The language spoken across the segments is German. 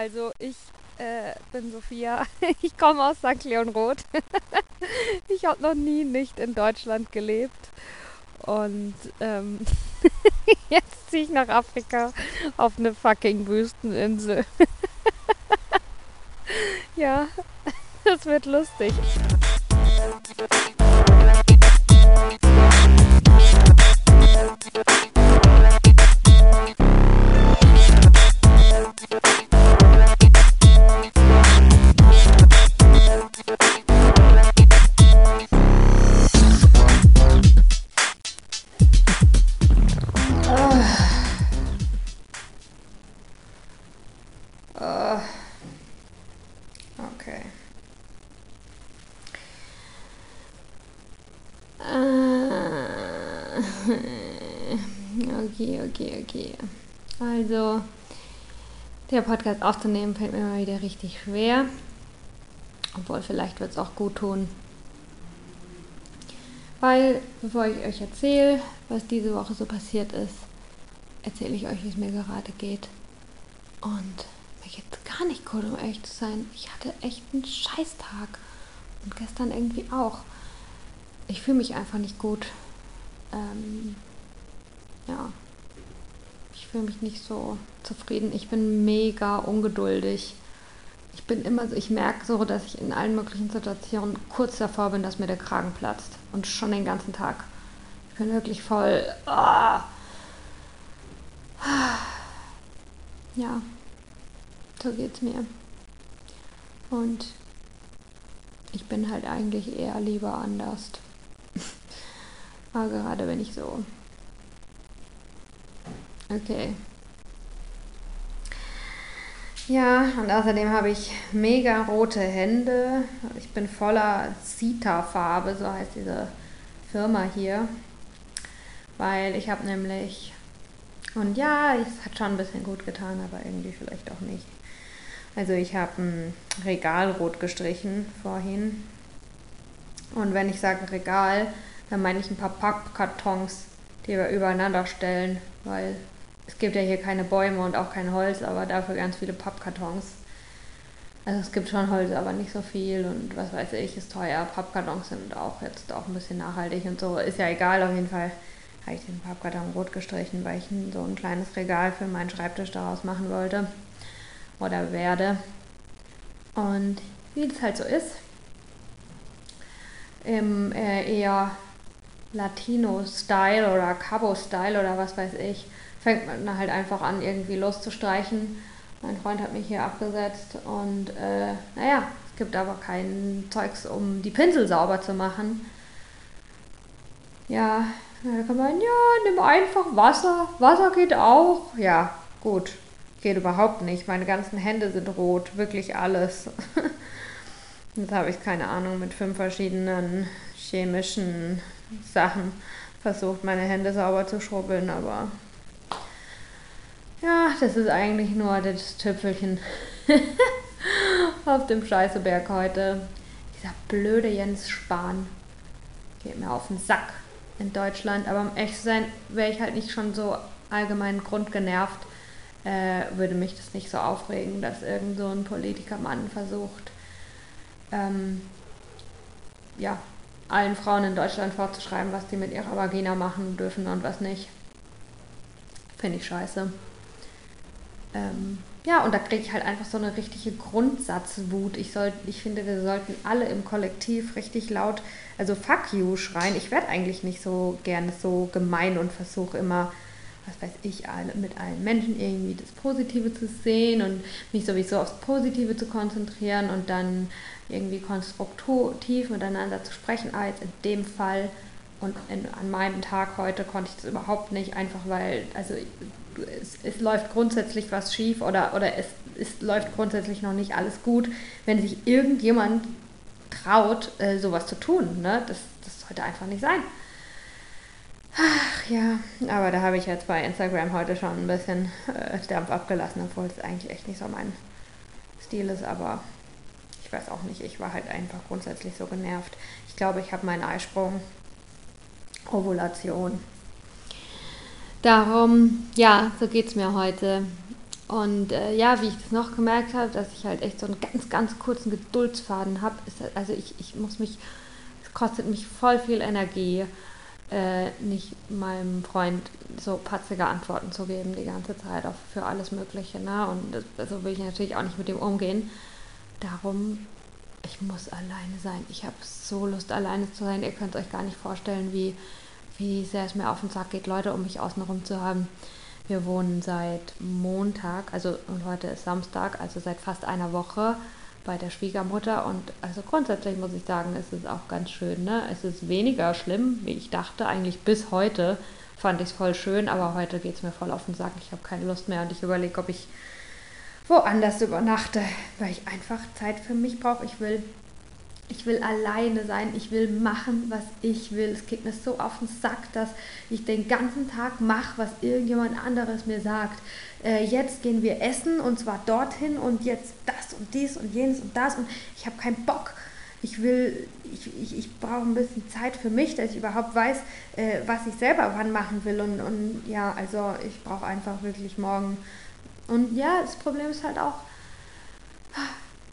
Also ich äh, bin Sophia. Ich komme aus St. Leon Roth. Ich habe noch nie nicht in Deutschland gelebt. Und ähm, jetzt ziehe ich nach Afrika auf eine fucking Wüsteninsel. ja, das wird lustig. Okay, okay, okay. Also, der Podcast aufzunehmen fällt mir mal wieder richtig schwer. Obwohl, vielleicht wird es auch gut tun. Weil, bevor ich euch erzähle, was diese Woche so passiert ist, erzähle ich euch, wie es mir gerade geht. Und mir geht nicht gut, um ehrlich zu sein. Ich hatte echt einen Scheißtag. Und gestern irgendwie auch. Ich fühle mich einfach nicht gut. Ähm, ja, ich fühle mich nicht so zufrieden. Ich bin mega ungeduldig. Ich bin immer so, ich merke so, dass ich in allen möglichen Situationen kurz davor bin, dass mir der Kragen platzt. Und schon den ganzen Tag. Ich bin wirklich voll. Oh. Ja, so geht's mir. Und ich bin halt eigentlich eher lieber anders. Aber gerade wenn ich so Okay. Ja, und außerdem habe ich mega rote Hände. Ich bin voller Sita-Farbe, so heißt diese Firma hier. Weil ich habe nämlich, und ja, es hat schon ein bisschen gut getan, aber irgendwie vielleicht auch nicht. Also ich habe ein Regal rot gestrichen vorhin. Und wenn ich sage Regal, dann meine ich ein paar Pappkartons, die wir übereinander stellen, weil es gibt ja hier keine Bäume und auch kein Holz, aber dafür ganz viele Pappkartons. Also es gibt schon Holz, aber nicht so viel und was weiß ich, ist teuer. Pappkartons sind auch jetzt auch ein bisschen nachhaltig und so. Ist ja egal, auf jeden Fall habe ich den Pappkarton rot gestrichen, weil ich so ein kleines Regal für meinen Schreibtisch daraus machen wollte oder werde. Und wie das halt so ist, im äh, eher Latino-Style oder Cabo-Style oder was weiß ich, fängt man halt einfach an, irgendwie loszustreichen. Mein Freund hat mich hier abgesetzt und äh, naja, es gibt aber kein Zeugs, um die Pinsel sauber zu machen. Ja, da kann man, ja, nimm einfach Wasser. Wasser geht auch. Ja, gut. Geht überhaupt nicht. Meine ganzen Hände sind rot. Wirklich alles. Jetzt habe ich keine Ahnung mit fünf verschiedenen chemischen Sachen versucht, meine Hände sauber zu schrubbeln, aber ja, das ist eigentlich nur das Tüpfelchen auf dem Scheißeberg heute. Dieser blöde Jens Spahn geht mir auf den Sack in Deutschland. Aber um echt zu sein, wäre ich halt nicht schon so allgemein grundgenervt, äh, würde mich das nicht so aufregen, dass irgend so ein Politikermann versucht, ähm, ja, allen Frauen in Deutschland vorzuschreiben, was die mit ihrer Vagina machen dürfen und was nicht. Finde ich scheiße. Ähm, ja, und da kriege ich halt einfach so eine richtige Grundsatzwut. Ich, soll, ich finde, wir sollten alle im Kollektiv richtig laut, also fuck you schreien. Ich werde eigentlich nicht so gerne so gemein und versuche immer, was weiß ich, mit allen Menschen irgendwie das Positive zu sehen und mich sowieso aufs Positive zu konzentrieren und dann irgendwie konstruktiv miteinander zu sprechen. Aber jetzt in dem Fall und in, an meinem Tag heute konnte ich das überhaupt nicht, einfach weil, also es, es, läuft grundsätzlich was schief oder, oder es, es läuft grundsätzlich noch nicht alles gut, wenn sich irgendjemand traut, äh, sowas zu tun. Ne? Das, das sollte einfach nicht sein. Ach ja, aber da habe ich jetzt bei Instagram heute schon ein bisschen äh, Dampf abgelassen, obwohl es eigentlich echt nicht so mein Stil ist, aber ich weiß auch nicht, ich war halt einfach grundsätzlich so genervt. Ich glaube, ich habe meinen Eisprung, Ovulation Darum, ja, so geht es mir heute. Und äh, ja, wie ich das noch gemerkt habe, dass ich halt echt so einen ganz, ganz kurzen Geduldsfaden habe, ist, also ich, ich muss mich, es kostet mich voll viel Energie, äh, nicht meinem Freund so patzige Antworten zu geben die ganze Zeit auf, für alles Mögliche. Ne? Und das, so will ich natürlich auch nicht mit dem umgehen. Darum, ich muss alleine sein. Ich habe so Lust, alleine zu sein. Ihr könnt euch gar nicht vorstellen, wie, wie sehr es mir auf den Sack geht, Leute um mich außenrum zu haben. Wir wohnen seit Montag, also und heute ist Samstag, also seit fast einer Woche bei der Schwiegermutter. Und also grundsätzlich muss ich sagen, es ist auch ganz schön. Ne? Es ist weniger schlimm, wie ich dachte. Eigentlich bis heute fand ich es voll schön, aber heute geht es mir voll auf den Sack. Ich habe keine Lust mehr und ich überlege, ob ich woanders übernachte, weil ich einfach Zeit für mich brauche. Ich will ich will alleine sein, ich will machen, was ich will. Es geht mir so auf den Sack, dass ich den ganzen Tag mache, was irgendjemand anderes mir sagt. Äh, jetzt gehen wir essen und zwar dorthin und jetzt das und dies und jenes und das und ich habe keinen Bock. Ich will, ich, ich, ich brauche ein bisschen Zeit für mich, dass ich überhaupt weiß, äh, was ich selber wann machen will. Und, und ja, also ich brauche einfach wirklich morgen. Und ja, das Problem ist halt auch,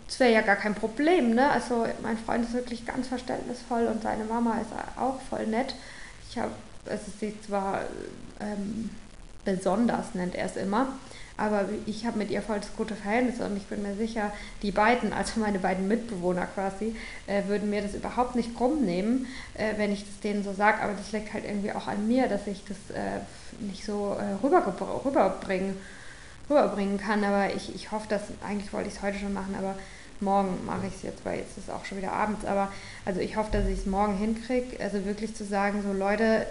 das wäre ja gar kein Problem, ne? Also mein Freund ist wirklich ganz verständnisvoll und seine Mama ist auch voll nett. Ich habe, es ist sie zwar ähm, besonders, nennt er es immer, aber ich habe mit ihr voll das gute Verhältnis und ich bin mir sicher, die beiden, also meine beiden Mitbewohner quasi, äh, würden mir das überhaupt nicht krumm nehmen, äh, wenn ich das denen so sage. Aber das liegt halt irgendwie auch an mir, dass ich das äh, nicht so äh, rüberbringen, rüberbringen kann. Aber ich, ich hoffe, dass, eigentlich wollte ich es heute schon machen, aber morgen mache ich es jetzt, weil jetzt ist auch schon wieder abends. Aber also ich hoffe, dass ich es morgen hinkriege. Also wirklich zu sagen, so Leute,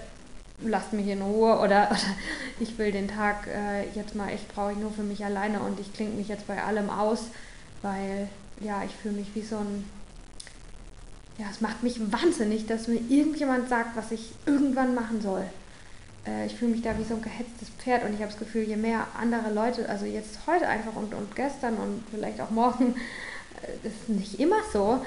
lasst mich in Ruhe oder, oder ich will den Tag äh, jetzt mal echt, brauche ich nur für mich alleine und ich klinge mich jetzt bei allem aus, weil ja, ich fühle mich wie so ein, ja, es macht mich wahnsinnig, dass mir irgendjemand sagt, was ich irgendwann machen soll. Äh, ich fühle mich da wie so ein gehetztes Pferd und ich habe das Gefühl, je mehr andere Leute, also jetzt heute einfach und, und gestern und vielleicht auch morgen, das ist nicht immer so,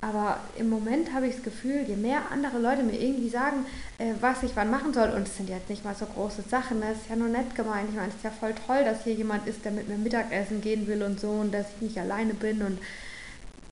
aber im Moment habe ich das Gefühl, je mehr andere Leute mir irgendwie sagen, äh, was ich wann machen soll, und es sind jetzt nicht mal so große Sachen, das ist ja nur nett gemeint. Ich meine, es ist ja voll toll, dass hier jemand ist, der mit mir Mittagessen gehen will und so und dass ich nicht alleine bin und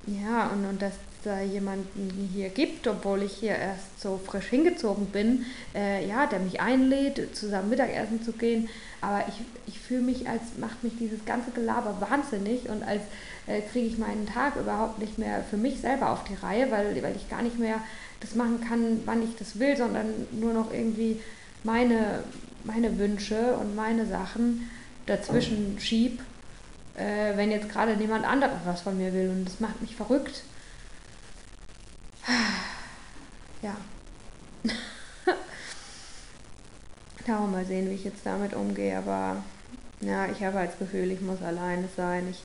ja, und, und dass da jemanden hier gibt, obwohl ich hier erst so frisch hingezogen bin, äh, ja, der mich einlädt, zusammen Mittagessen zu gehen. Aber ich, ich fühle mich, als macht mich dieses ganze Gelaber wahnsinnig und als äh, kriege ich meinen Tag überhaupt nicht mehr für mich selber auf die Reihe, weil, weil ich gar nicht mehr das machen kann, wann ich das will, sondern nur noch irgendwie meine, meine Wünsche und meine Sachen dazwischen schieb, äh, wenn jetzt gerade niemand anderes was von mir will. Und das macht mich verrückt. Ja. Darum mal sehen, wie ich jetzt damit umgehe. Aber ja, ich habe das Gefühl, ich muss alleine sein. Ich,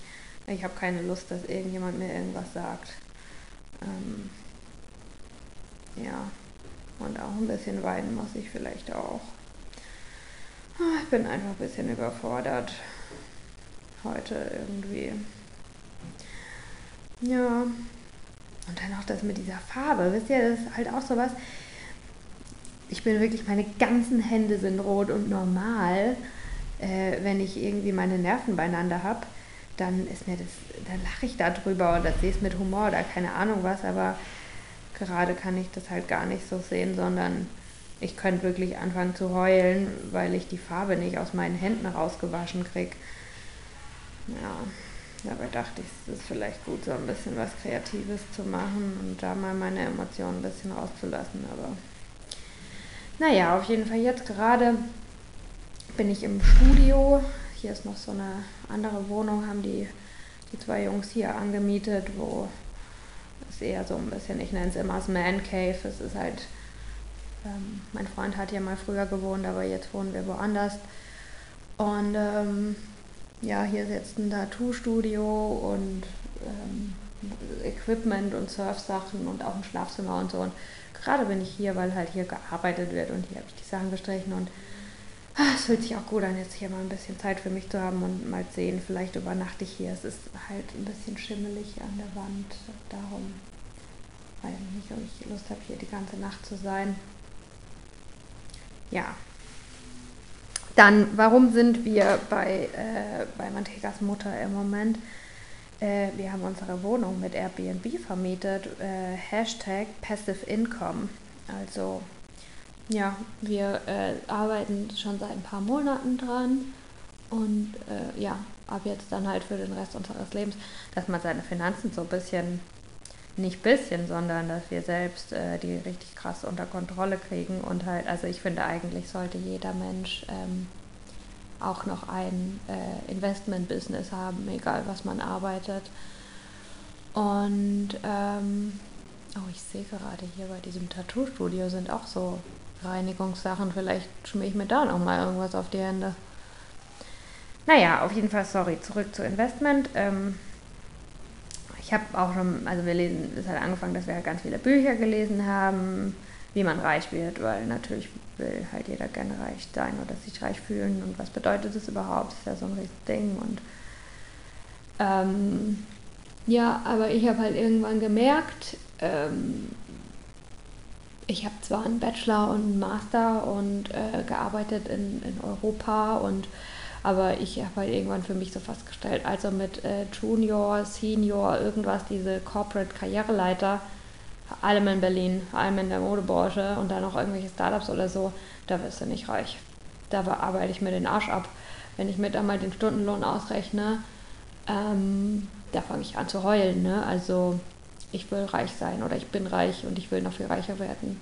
ich habe keine Lust, dass irgendjemand mir irgendwas sagt. Ähm, ja. Und auch ein bisschen weinen muss ich vielleicht auch. Ah, ich bin einfach ein bisschen überfordert. Heute irgendwie. Ja, und dann auch das mit dieser Farbe. Wisst ihr, das ist halt auch sowas. Ich bin wirklich, meine ganzen Hände sind rot und normal, äh, wenn ich irgendwie meine Nerven beieinander habe, dann ist mir das, dann lache ich da drüber oder sehe es mit Humor oder keine Ahnung was, aber gerade kann ich das halt gar nicht so sehen, sondern ich könnte wirklich anfangen zu heulen, weil ich die Farbe nicht aus meinen Händen rausgewaschen kriege. Ja. Dabei dachte ich, es ist vielleicht gut, so ein bisschen was Kreatives zu machen und da mal meine Emotionen ein bisschen rauszulassen. Aber naja, auf jeden Fall jetzt gerade bin ich im Studio. Hier ist noch so eine andere Wohnung, haben die, die zwei Jungs hier angemietet, wo es eher so ein bisschen, ich nenne es immer das Man Cave. Es ist halt, ähm, mein Freund hat hier mal früher gewohnt, aber jetzt wohnen wir woanders. Und ähm, ja, hier ist jetzt ein Tattoo-Studio und ähm, Equipment und Surfsachen und auch ein Schlafzimmer und so. Und gerade bin ich hier, weil halt hier gearbeitet wird und hier habe ich die Sachen gestrichen und es fühlt sich auch gut an, jetzt hier mal ein bisschen Zeit für mich zu haben und mal sehen, vielleicht übernachte ich hier. Es ist halt ein bisschen schimmelig an der Wand, darum weiß ich nicht, ob ich Lust habe, hier die ganze Nacht zu sein. Ja, Dann, warum sind wir bei, äh, bei Mantegas Mutter im Moment? Äh, wir haben unsere Wohnung mit Airbnb vermietet. Äh, Hashtag Passive Income. Also, ja, wir äh, arbeiten schon seit ein paar Monaten dran. Und äh, ja, ab jetzt dann halt für den Rest unseres Lebens, dass man seine Finanzen so ein bisschen, nicht bisschen, sondern dass wir selbst äh, die richtig krass unter Kontrolle kriegen. Und halt, also ich finde eigentlich sollte jeder Mensch ähm, auch noch ein äh, Investment-Business haben, egal was man arbeitet. Und ähm, oh, ich sehe gerade hier bei diesem Tattoo-Studio sind auch so Reinigungssachen. Vielleicht schmier ich mir da noch mal irgendwas auf die Hände. Naja, auf jeden Fall, sorry, zurück zu Investment. Ähm, ich habe auch schon, also wir lesen, es hat angefangen, dass wir halt ganz viele Bücher gelesen haben, wie man reich wird, weil natürlich will halt jeder gerne reich sein oder sich reich fühlen und was bedeutet das überhaupt? Das ist ja so ein riesiges Ding und ähm, ja, aber ich habe halt irgendwann gemerkt, ähm, ich habe zwar einen Bachelor und einen Master und äh, gearbeitet in, in Europa und aber ich habe halt irgendwann für mich so festgestellt, also mit äh, Junior, Senior, irgendwas, diese Corporate Karriereleiter, allem in Berlin, allem in der Modebranche und dann noch irgendwelche Startups oder so, da wirst du nicht reich. Da arbeite ich mir den Arsch ab. Wenn ich mir da mal den Stundenlohn ausrechne, ähm, da fange ich an zu heulen. Ne? Also ich will reich sein oder ich bin reich und ich will noch viel reicher werden.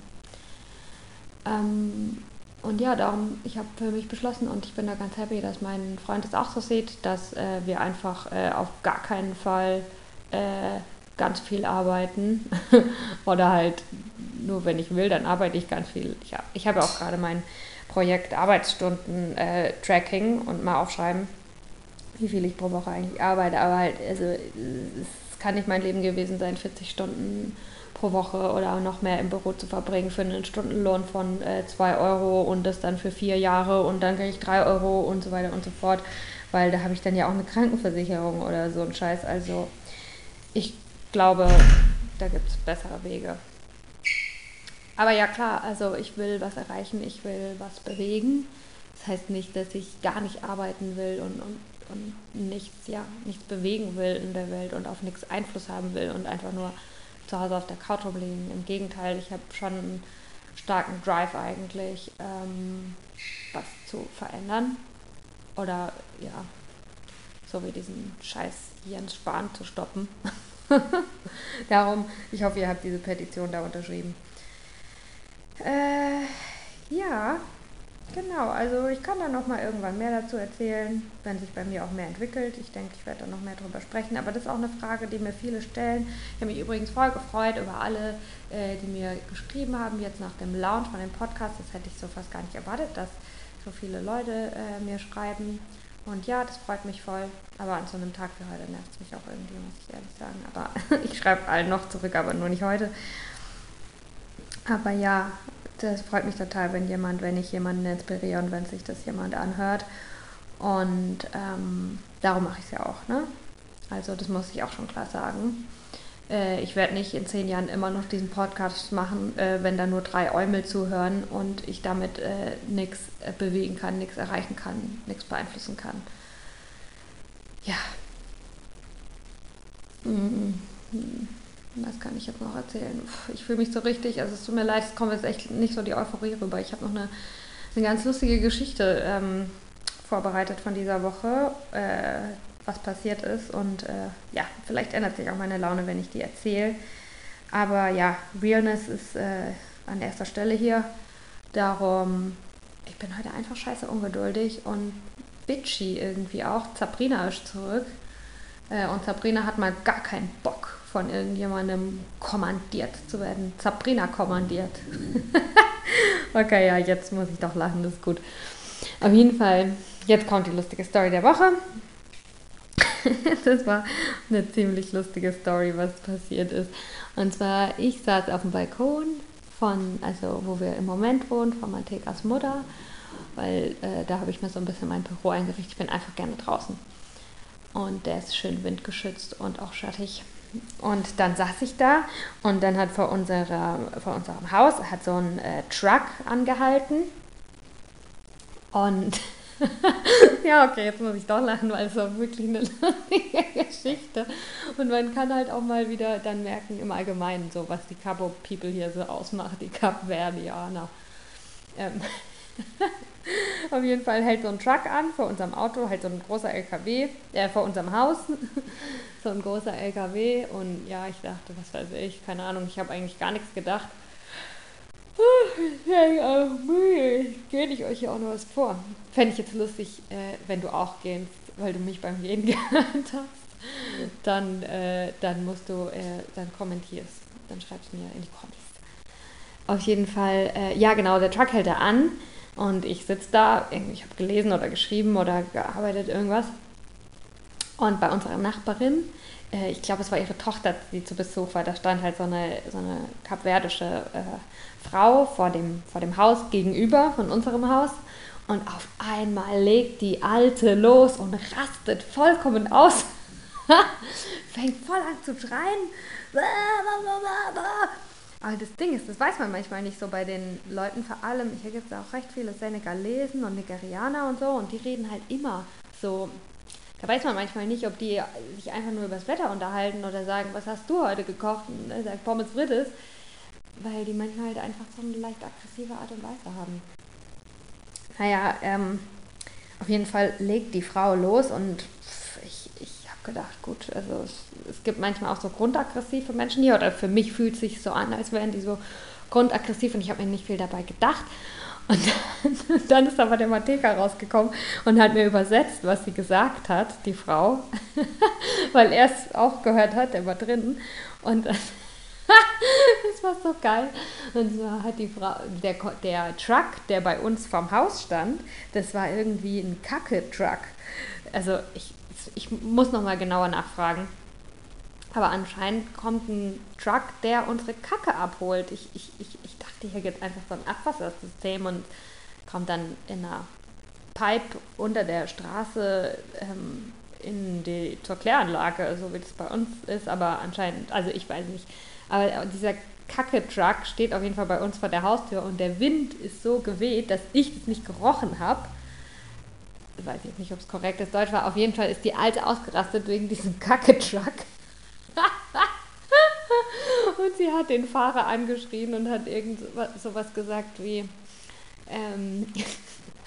Ähm, und ja, darum, ich habe für mich beschlossen und ich bin da ganz happy, dass mein Freund es auch so sieht, dass äh, wir einfach äh, auf gar keinen Fall äh, ganz viel arbeiten. Oder halt nur wenn ich will, dann arbeite ich ganz viel. Ich habe ich hab auch gerade mein Projekt Arbeitsstunden äh, und mal aufschreiben, wie viel ich pro Woche eigentlich arbeite. Aber halt, also es kann nicht mein Leben gewesen sein, 40 Stunden pro Woche oder noch mehr im Büro zu verbringen für einen Stundenlohn von 2 äh, Euro und das dann für vier Jahre und dann kriege ich 3 Euro und so weiter und so fort, weil da habe ich dann ja auch eine Krankenversicherung oder so ein Scheiß. Also ich glaube, da gibt es bessere Wege. Aber ja klar, also ich will was erreichen, ich will was bewegen. Das heißt nicht, dass ich gar nicht arbeiten will und, und, und nichts, ja, nichts bewegen will in der Welt und auf nichts Einfluss haben will und einfach nur zu Hause auf der Couch rumliegen. Im Gegenteil, ich habe schon einen starken Drive eigentlich, ähm, was zu verändern. Oder ja, so wie diesen scheiß Jens Spahn zu stoppen. Darum, ich hoffe, ihr habt diese Petition da unterschrieben. Äh, ja, Genau, also ich kann da noch mal irgendwann mehr dazu erzählen, wenn sich bei mir auch mehr entwickelt. Ich denke, ich werde da noch mehr drüber sprechen. Aber das ist auch eine Frage, die mir viele stellen. Ich habe mich übrigens voll gefreut über alle, äh, die mir geschrieben haben, jetzt nach dem Launch von dem Podcast. Das hätte ich so fast gar nicht erwartet, dass so viele Leute äh, mir schreiben. Und ja, das freut mich voll. Aber an so einem Tag wie heute nervt es mich auch irgendwie, muss ich ehrlich sagen. Aber ich schreibe allen noch zurück, aber nur nicht heute. Aber ja, das freut mich total, wenn jemand, wenn ich jemanden inspiriere und wenn sich das jemand anhört. Und ähm, darum mache ich es ja auch. Ne? Also das muss ich auch schon klar sagen. Äh, ich werde nicht in zehn Jahren immer noch diesen Podcast machen, äh, wenn da nur drei Eumel zuhören und ich damit äh, nichts äh, bewegen kann, nichts erreichen kann, nichts beeinflussen kann. Ja. Mhm. Was kann ich jetzt noch erzählen? Ich fühle mich so richtig, also es tut mir leid, es kommt jetzt echt nicht so die Euphorie rüber. Ich habe noch eine, eine ganz lustige Geschichte ähm, vorbereitet von dieser Woche, äh, was passiert ist. Und äh, ja, vielleicht ändert sich auch meine Laune, wenn ich die erzähle. Aber ja, Realness ist äh, an erster Stelle hier. Darum, ich bin heute einfach scheiße ungeduldig und bitchy irgendwie auch. Sabrina ist zurück. Äh, und Sabrina hat mal gar keinen Bock von irgendjemandem kommandiert zu werden. Sabrina kommandiert. okay, ja, jetzt muss ich doch lachen, das ist gut. Auf jeden Fall, jetzt kommt die lustige Story der Woche. das war eine ziemlich lustige Story, was passiert ist. Und zwar, ich saß auf dem Balkon von, also wo wir im Moment wohnen, von Mantegas Mutter, weil äh, da habe ich mir so ein bisschen mein Büro eingerichtet. Ich bin einfach gerne draußen. Und der ist schön windgeschützt und auch schattig. Und dann saß ich da und dann hat vor, unserer, vor unserem Haus hat so ein äh, Truck angehalten. Und ja, okay, jetzt muss ich doch lachen, weil es war wirklich eine lustige Geschichte. Und man kann halt auch mal wieder dann merken im Allgemeinen, so was die Cabo People hier so ausmacht, die Kapverdianer. Ähm Auf jeden Fall hält so ein Truck an vor unserem Auto, halt so ein großer LKW, äh, vor unserem Haus, so ein großer LKW. Und ja, ich dachte, was weiß ich, keine Ahnung, ich habe eigentlich gar nichts gedacht. Müde. Gehe ich euch hier auch noch was vor. Fände ich jetzt lustig, äh, wenn du auch gehst, weil du mich beim Gehen gehört hast. Dann, äh, dann musst du, äh, dann kommentierst. Dann schreibst du mir in die Kommis. Auf jeden Fall, ja genau, der Truck hält er an und ich sitze da, ich habe gelesen oder geschrieben oder gearbeitet, irgendwas. Und bei unserer Nachbarin, äh, ich glaube, es war ihre Tochter, die zu Besuch war, da stand halt so eine, so eine kapverdische äh, Frau vor dem, vor dem Haus gegenüber von unserem Haus. Und auf einmal legt die Alte los und rastet vollkommen aus. Fängt voll an zu schreien. Aber das Ding ist, das weiß man manchmal nicht so bei den Leuten, vor allem, hier gibt es auch recht viele Senegalesen und Nigerianer und so, und die reden halt immer so. Da weiß man manchmal nicht, ob die sich einfach nur über das Wetter unterhalten oder sagen, was hast du heute gekocht? Und er sagt Pommes frites, weil die manchmal halt einfach so eine leicht aggressive Art und Weise haben. Naja, ähm, auf jeden Fall legt die Frau los und ich, ich habe gedacht, gut, also es es gibt manchmal auch so grundaggressive Menschen hier, oder für mich fühlt es sich so an, als wären die so grundaggressiv und ich habe mir nicht viel dabei gedacht. Und dann, dann ist aber der Mateka rausgekommen und hat mir übersetzt, was sie gesagt hat, die Frau, weil er es auch gehört hat, der war drin. Und das war so geil. Und so hat die Frau, der, der Truck, der bei uns vorm Haus stand, das war irgendwie ein Kacke-Truck. Also ich, ich muss nochmal genauer nachfragen. Aber anscheinend kommt ein Truck, der unsere Kacke abholt. Ich, ich, ich, ich dachte, hier gibt es einfach so ein Abwassersystem und kommt dann in einer Pipe unter der Straße ähm, in die, zur Kläranlage, so wie das bei uns ist. Aber anscheinend, also ich weiß nicht. Aber dieser Kacke-Truck steht auf jeden Fall bei uns vor der Haustür und der Wind ist so geweht, dass ich es nicht gerochen habe. Ich weiß jetzt nicht, ob es korrekt ist. Deutsch war. Auf jeden Fall ist die Alte ausgerastet wegen diesem Kacke-Truck. und sie hat den Fahrer angeschrien und hat irgend sowas gesagt wie, ähm,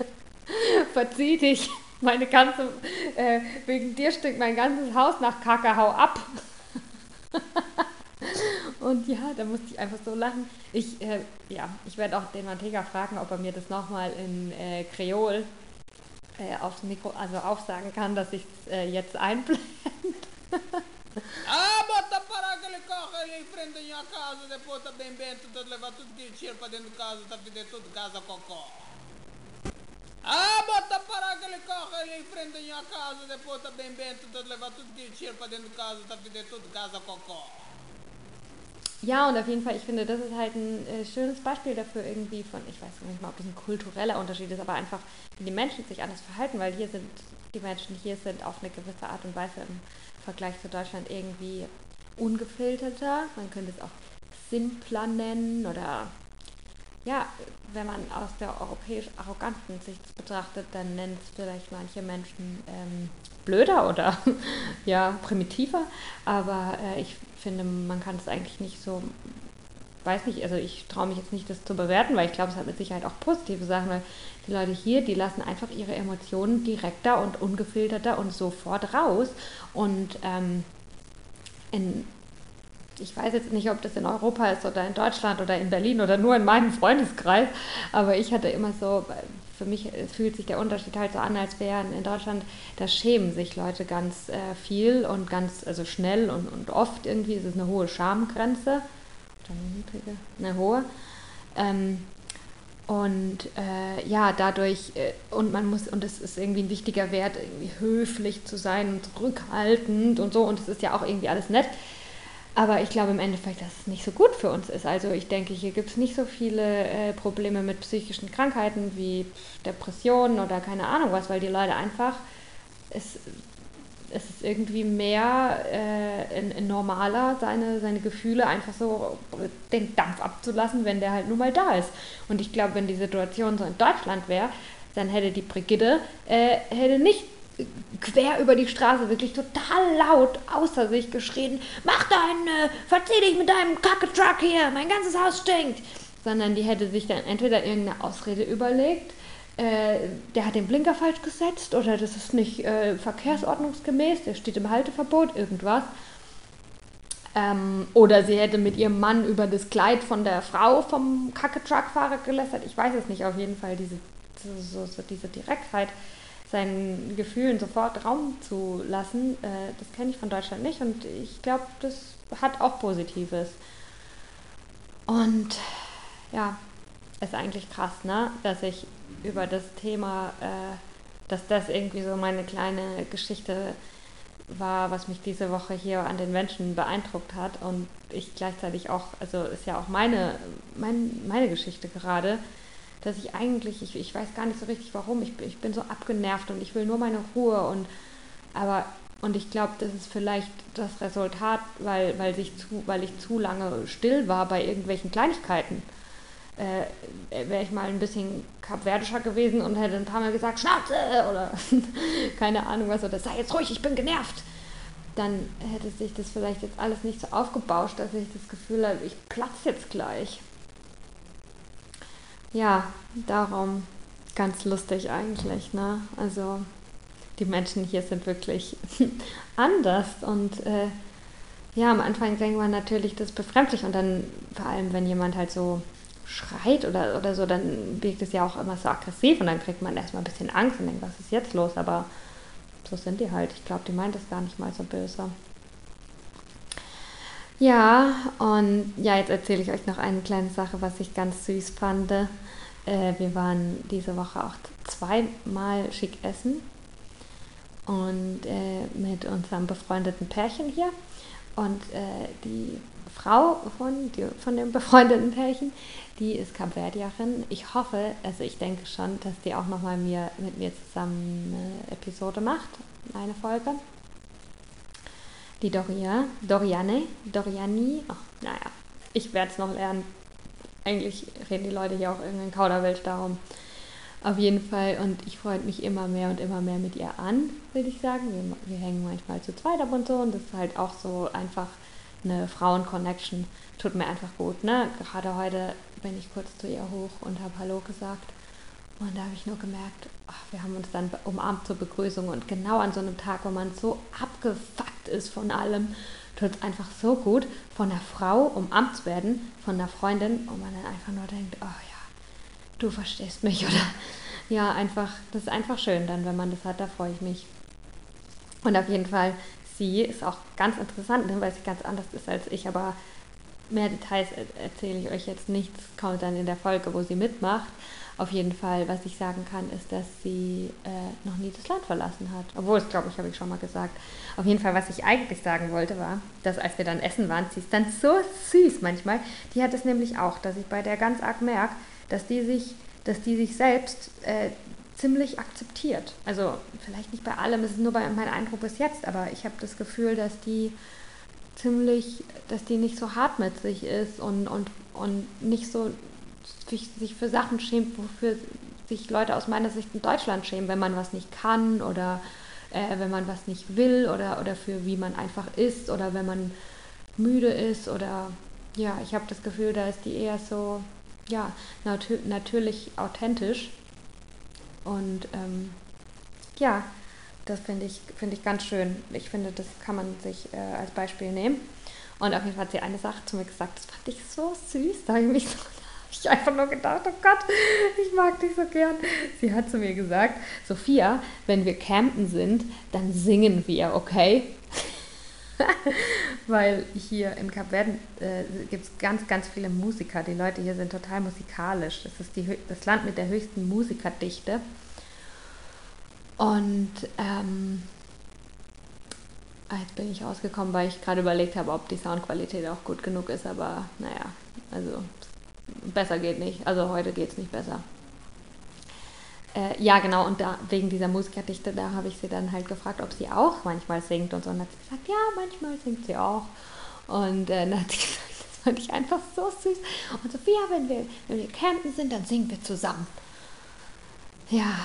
verzieh dich, meine ganze, äh, wegen dir stinkt mein ganzes Haus nach Kakao ab. und ja, da musste ich einfach so lachen. Ich, äh, ja, ich werde auch den Mantega fragen, ob er mir das nochmal in äh, Kreol äh, aufs Mikro, also aufsagen kann, dass ich es äh, jetzt einblende. Ah, frente à minha casa, depois tá bem bem, tu levar tudo que cheiro para dentro de casa, tá fazendo tudo casa cocó. Ah, bota para aquele carro ali em frente casa, depois tá bem bem, tu levar tudo que cheiro para dentro de casa, tá fazendo tudo casa cocó. Ja, und auf jeden Fall, ich finde, das ist halt ein äh, schönes Beispiel dafür irgendwie von, ich weiß nicht mal, ob das ein kultureller Unterschied ist, aber einfach, wie die Menschen sich anders verhalten, weil hier sind, die Menschen hier sind auf eine gewisse Art und Weise im Vergleich zu Deutschland irgendwie ungefilterter. Man könnte es auch simpler nennen oder ja, wenn man aus der europäisch arroganten Sicht betrachtet, dann nennt es vielleicht manche Menschen ähm, blöder oder ja, primitiver. Aber äh, ich finde, man kann es eigentlich nicht so, weiß nicht, also ich traue mich jetzt nicht, das zu bewerten, weil ich glaube, es hat mit Sicherheit auch positive Sachen, weil die Leute hier, die lassen einfach ihre Emotionen direkter und ungefilterter und sofort raus. Und ähm, in, ich weiß jetzt nicht, ob das in Europa ist oder in Deutschland oder in Berlin oder nur in meinem Freundeskreis, aber ich hatte immer so, für mich fühlt sich der Unterschied halt so an, als wären in Deutschland, da schämen sich Leute ganz äh, viel und ganz, also schnell und, und oft irgendwie ist es eine hohe Schamgrenze, oder eine niedrige, eine hohe. Ähm, und äh, ja, dadurch, äh, und man muss, und es ist irgendwie ein wichtiger Wert, irgendwie höflich zu sein und zurückhaltend und so, und es ist ja auch irgendwie alles nett. Aber ich glaube im Endeffekt, dass es nicht so gut für uns ist. Also ich denke, hier gibt es nicht so viele äh, Probleme mit psychischen Krankheiten wie Depressionen oder keine Ahnung was, weil die Leute einfach, es es ist irgendwie mehr äh, normaler, seine, seine Gefühle einfach so den Dampf abzulassen, wenn der halt nun mal da ist. Und ich glaube, wenn die Situation so in Deutschland wäre, dann hätte die Brigitte äh, hätte nicht quer über die Straße wirklich total laut außer sich geschrien, mach deinen, äh, verzieh dich mit deinem Kacke-Truck hier, mein ganzes Haus stinkt. Sondern die hätte sich dann entweder irgendeine Ausrede überlegt, äh, der hat den Blinker falsch gesetzt oder das ist nicht äh, verkehrsordnungsgemäß, der steht im Halteverbot, irgendwas. Ähm, oder sie hätte mit ihrem Mann über das Kleid von der Frau vom Kacke-Truck-Fahrer gelästert. Ich weiß es nicht, auf jeden Fall diese, so, so, diese Direktheit seinen Gefühlen sofort Raum zu lassen, äh, das kenne ich von Deutschland nicht und ich glaube, das hat auch Positives. Und ja, ist eigentlich krass, ne? dass ich über das Thema, äh, dass das irgendwie so meine kleine Geschichte war, was mich diese Woche hier an den Menschen beeindruckt hat und ich gleichzeitig auch, also ist ja auch meine, mein, meine Geschichte gerade, dass ich eigentlich, ich, ich weiß gar nicht so richtig warum, ich, ich bin so abgenervt und ich will nur meine Ruhe und aber und ich glaube, das ist vielleicht das Resultat, weil, weil, sich zu, weil ich zu lange still war bei irgendwelchen Kleinigkeiten. Äh, Wäre ich mal ein bisschen kapverdischer gewesen und hätte ein paar Mal gesagt, Schnauze oder keine Ahnung was, oder sei jetzt ruhig, ich bin genervt. Dann hätte sich das vielleicht jetzt alles nicht so aufgebauscht, dass ich das Gefühl habe, ich platze jetzt gleich ja, darum ganz lustig eigentlich, ne? Also die Menschen hier sind wirklich anders und äh, ja, am Anfang denkt man natürlich, das ist befremdlich und dann vor allem, wenn jemand halt so schreit oder, oder so, dann wirkt es ja auch immer so aggressiv und dann kriegt man erstmal ein bisschen Angst und denkt, was ist jetzt los? Aber so sind die halt. Ich glaube, die meint es gar nicht mal so böse. Ja, und ja, jetzt erzähle ich euch noch eine kleine Sache, was ich ganz süß fand. Äh, wir waren diese Woche auch zweimal schick essen und äh, mit unserem befreundeten Pärchen hier. Und äh, die Frau von, von dem befreundeten Pärchen, die ist Kapverdierin. Ich hoffe, also ich denke schon, dass die auch nochmal mir, mit mir zusammen eine Episode macht, eine Folge die Doria, Doriane, Doriani, oh, naja, ich werde es noch lernen. Eigentlich reden die Leute hier auch irgendein Kauderwelsch darum. Auf jeden Fall, und ich freue mich immer mehr und immer mehr mit ihr an, würde ich sagen. Wir, wir hängen manchmal zu zweit ab und so und das ist halt auch so einfach eine Frauen-Connection. Tut mir einfach gut, ne? Gerade heute bin ich kurz zu ihr hoch und habe Hallo gesagt. Und da habe ich nur gemerkt, ach, wir haben uns dann umarmt zur Begrüßung und genau an so einem Tag, wo man so abgefuckt ist von allem, tut es einfach so gut, von einer Frau umarmt zu werden, von einer Freundin, wo man dann einfach nur denkt, oh ja, du verstehst mich oder ja, einfach, das ist einfach schön dann, wenn man das hat, da freue ich mich. Und auf jeden Fall, sie ist auch ganz interessant, ne, weil sie ganz anders ist als ich, aber mehr Details erzähle ich euch jetzt nicht, das kommt dann in der Folge, wo sie mitmacht. Auf jeden Fall, was ich sagen kann, ist, dass sie äh, noch nie das Land verlassen hat. Obwohl, das glaube ich, habe ich schon mal gesagt. Auf jeden Fall, was ich eigentlich sagen wollte, war, dass als wir dann essen waren, sie ist dann so süß manchmal. Die hat es nämlich auch, dass ich bei der ganz arg merke, dass die sich, dass die sich selbst äh, ziemlich akzeptiert. Also vielleicht nicht bei allem, es ist nur bei, mein Eindruck bis jetzt, aber ich habe das Gefühl, dass die ziemlich, dass die nicht so hart mit sich ist und, und, und nicht so sich für Sachen schämt, wofür sich Leute aus meiner Sicht in Deutschland schämen, wenn man was nicht kann oder äh, wenn man was nicht will oder, oder für wie man einfach ist oder wenn man müde ist oder ja, ich habe das Gefühl, da ist die eher so, ja, natür natürlich authentisch und ähm, ja, das finde ich, find ich ganz schön. Ich finde, das kann man sich äh, als Beispiel nehmen. Und auf jeden Fall hat sie eine Sache zu mir gesagt, das fand ich so süß, da habe ich mich so ich einfach nur gedacht, oh Gott, ich mag dich so gern. Sie hat zu mir gesagt, Sophia, wenn wir campen sind, dann singen wir, okay? Weil hier in Kap Verden äh, gibt es ganz, ganz viele Musiker. Die Leute hier sind total musikalisch. Das ist die, das Land mit der höchsten Musikerdichte. Und ähm, jetzt bin ich rausgekommen, weil ich gerade überlegt habe, ob die Soundqualität auch gut genug ist. Aber naja, also besser geht nicht. Also heute geht es nicht besser. Äh, ja, genau, und da, wegen dieser Musikerdichte, da habe ich sie dann halt gefragt, ob sie auch manchmal singt und so. Und hat sie gesagt, ja, manchmal singt sie auch. Und äh, dann hat sie gesagt, das fand ich einfach so süß. Und Sophia, wenn wir, wenn wir campen sind, dann singen wir zusammen. ja,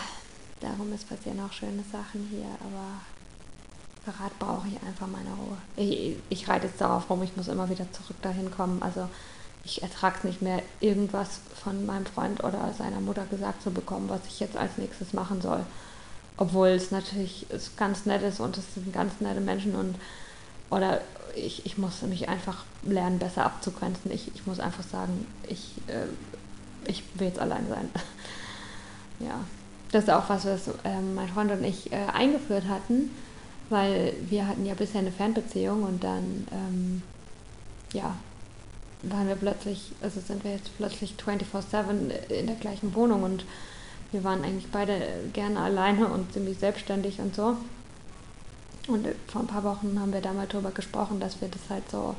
darum ist passieren auch schöne Sachen hier, aber gerade brauche ich einfach meine Ruhe. Ich, ich reite jetzt darauf rum, ich muss immer wieder zurück dahin kommen. Also ich ertrage es nicht mehr, irgendwas von meinem Freund oder seiner Mutter gesagt zu bekommen, was ich jetzt als nächstes machen soll. Obwohl es natürlich ganz nett ist und es sind ganz nette Menschen und oder ich, ich muss mich einfach lernen, besser abzugrenzen. Ich, ich muss einfach sagen, ich, äh, ich will jetzt allein sein. ja, das ist auch was, was äh, mein Freund und ich äh, eingeführt hatten, weil wir hatten ja bisher eine Fernbeziehung und dann, ähm, ja, waren wir plötzlich, also sind wir jetzt plötzlich 24-7 in der gleichen Wohnung und wir waren eigentlich beide gerne alleine und ziemlich selbstständig und so. Und vor ein paar Wochen haben wir da mal drüber gesprochen, dass wir das halt so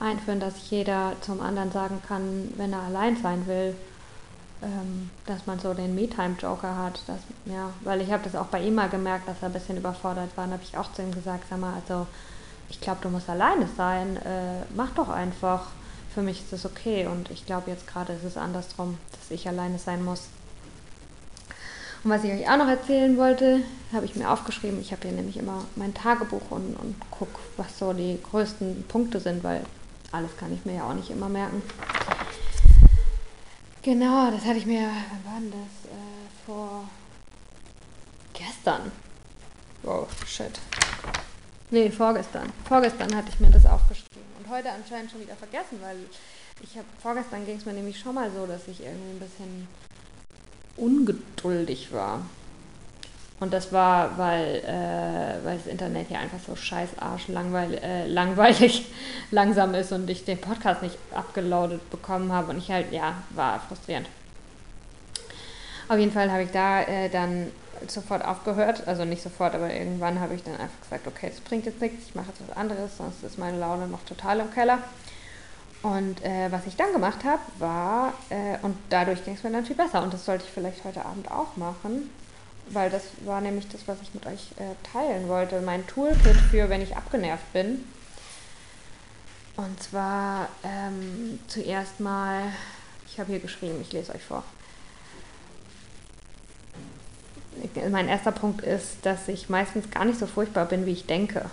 einführen, dass jeder zum anderen sagen kann, wenn er allein sein will, ähm, dass man so den Me-Time-Joker hat. Dass, ja, weil ich habe das auch bei ihm mal gemerkt, dass er ein bisschen überfordert war. Dann habe ich auch zu ihm gesagt, sag mal, also ich glaube, du musst alleine sein. Äh, mach doch einfach. Für mich ist das okay. Und ich glaube, jetzt gerade ist es andersrum, dass ich alleine sein muss. Und was ich euch auch noch erzählen wollte, habe ich mir aufgeschrieben. Ich habe hier nämlich immer mein Tagebuch und, und gucke, was so die größten Punkte sind, weil alles kann ich mir ja auch nicht immer merken. Genau, das hatte ich mir, wann war das? Äh, vor gestern. Wow, shit. Nee, vorgestern. Vorgestern hatte ich mir das aufgeschrieben. Heute anscheinend schon wieder vergessen, weil ich habe vorgestern ging es mir nämlich schon mal so, dass ich irgendwie ein bisschen ungeduldig war. Und das war, weil, äh, weil das Internet hier einfach so scheiß arsch langweil, äh, langweilig langsam ist und ich den Podcast nicht abgeloadet bekommen habe und ich halt, ja, war frustrierend. Auf jeden Fall habe ich da äh, dann sofort aufgehört, also nicht sofort, aber irgendwann habe ich dann einfach gesagt, okay, das bringt jetzt nichts, ich mache jetzt was anderes, sonst ist meine Laune noch total im Keller. Und äh, was ich dann gemacht habe, war, äh, und dadurch ging es mir dann viel besser. Und das sollte ich vielleicht heute Abend auch machen, weil das war nämlich das, was ich mit euch äh, teilen wollte. Mein Toolkit für, wenn ich abgenervt bin. Und zwar ähm, zuerst mal, ich habe hier geschrieben, ich lese euch vor. Mein erster Punkt ist, dass ich meistens gar nicht so furchtbar bin, wie ich denke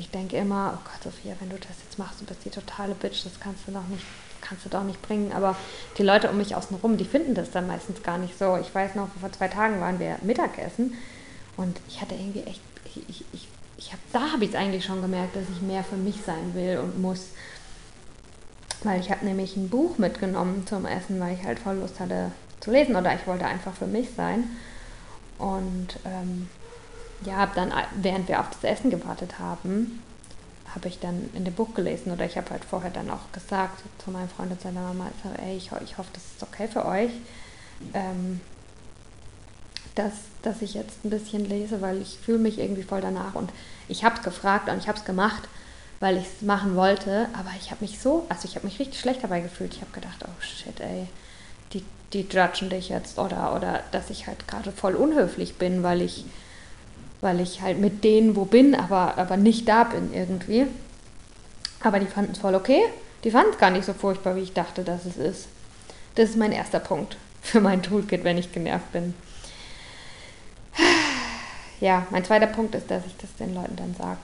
ich denke immer, oh Gott, Sophia, wenn du das jetzt machst, du bist die totale Bitch, das kannst du doch nicht, kannst du doch nicht bringen. Aber die Leute um mich außen rum, die finden das dann meistens gar nicht so. Ich weiß noch, vor zwei Tagen waren wir Mittagessen und ich hatte irgendwie echt, ich, ich, ich, ich hab, da habe ich es eigentlich schon gemerkt, dass ich mehr für mich sein will und muss. Weil ich habe nämlich ein Buch mitgenommen zum Essen, weil ich halt voll Lust hatte zu lesen oder ich wollte einfach für mich sein. Und ähm, ja, dann, während wir auf das Essen gewartet haben, habe ich dann in dem Buch gelesen oder ich habe halt vorher dann auch gesagt zu meinem Freund und seiner Mama, also, ey, ich, ich hoffe, das ist okay für euch, ähm, dass, dass ich jetzt ein bisschen lese, weil ich fühle mich irgendwie voll danach und ich habe es gefragt und ich habe es gemacht, weil ich es machen wollte, aber ich habe mich so, also ich habe mich richtig schlecht dabei gefühlt. Ich habe gedacht, oh shit, ey, die, judgen dich jetzt oder, oder dass ich halt gerade voll unhöflich bin, weil ich weil ich halt mit denen wo bin, aber, aber nicht da bin irgendwie. Aber die fanden es voll okay. Die fanden es gar nicht so furchtbar, wie ich dachte, dass es ist. Das ist mein erster Punkt für mein Toolkit, wenn ich genervt bin. Ja, mein zweiter Punkt ist, dass ich das den Leuten dann sage,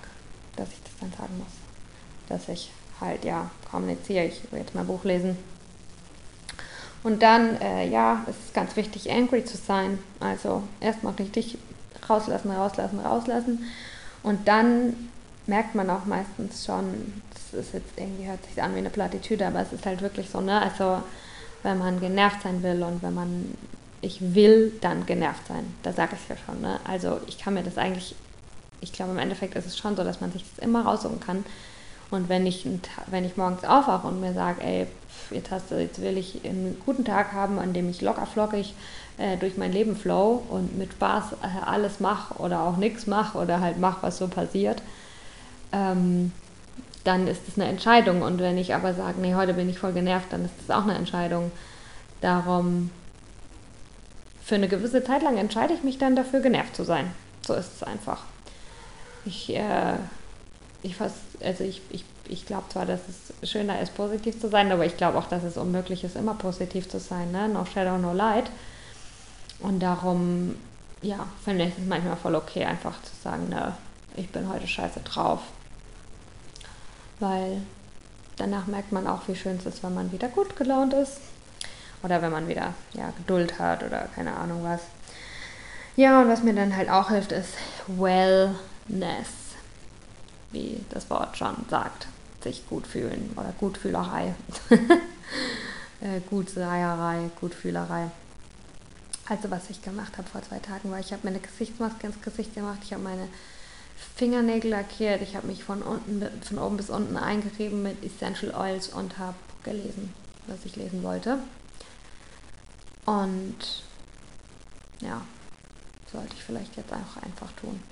dass ich das dann sagen muss. Dass ich halt, ja, kommuniziere, ich will jetzt mein Buch lesen. Und dann, äh, ja, es ist ganz wichtig, angry zu sein. Also erstmal richtig rauslassen, rauslassen, rauslassen. Und dann merkt man auch meistens schon, das ist jetzt irgendwie, hört sich an wie eine Plattitüde, aber es ist halt wirklich so, ne? Also, wenn man genervt sein will und wenn man, ich will dann genervt sein, da sage ich ja schon, ne? Also, ich kann mir das eigentlich, ich glaube, im Endeffekt ist es schon so, dass man sich das immer raussuchen kann. Und wenn ich, wenn ich morgens aufwache und mir sage, ey, jetzt, hast du, jetzt will ich einen guten Tag haben, an dem ich locker flockig äh, durch mein Leben flow und mit Spaß äh, alles mache oder auch nichts mache oder halt mache, was so passiert, ähm, dann ist das eine Entscheidung. Und wenn ich aber sage, nee, heute bin ich voll genervt, dann ist das auch eine Entscheidung. Darum, für eine gewisse Zeit lang entscheide ich mich dann dafür, genervt zu sein. So ist es einfach. Ich, äh, ich fast, also ich, ich, ich glaube zwar, dass es schöner ist, positiv zu sein, aber ich glaube auch, dass es unmöglich ist, immer positiv zu sein. Ne? No shadow, no light. Und darum, ja, finde ich es manchmal voll okay, einfach zu sagen, ne, ich bin heute scheiße drauf. Weil danach merkt man auch, wie schön es ist, wenn man wieder gut gelaunt ist. Oder wenn man wieder ja, Geduld hat oder keine Ahnung was. Ja, und was mir dann halt auch hilft, ist Wellness, wie das Wort schon sagt. Sich gut fühlen oder Gutfühlerei. äh, Gutseierei, Gutfühlerei. Also was ich gemacht habe vor zwei Tagen war, ich habe meine Gesichtsmaske ins Gesicht gemacht, ich habe meine Fingernägel lackiert, ich habe mich von unten, von oben bis unten eingerieben mit Essential Oils und habe gelesen, was ich lesen wollte. Und ja, sollte ich vielleicht jetzt auch einfach tun.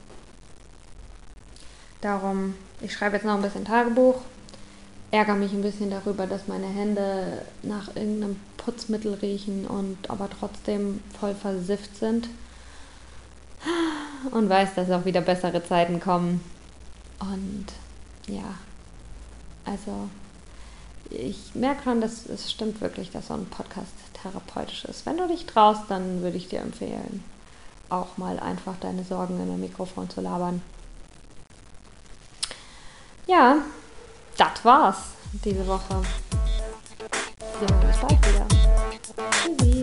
Darum, ich schreibe jetzt noch ein bisschen Tagebuch, ärgere mich ein bisschen darüber, dass meine Hände nach irgendeinem Putzmittel riechen und aber trotzdem voll versifft sind. Und weiß, dass auch wieder bessere Zeiten kommen. Und ja, also ich merke schon, dass es stimmt wirklich, dass so ein Podcast therapeutisch ist. Wenn du dich traust, dann würde ich dir empfehlen, auch mal einfach deine Sorgen in ein Mikrofon zu labern. Ja, das war's diese Woche. Wir sehen uns bald wieder. Tschüssi.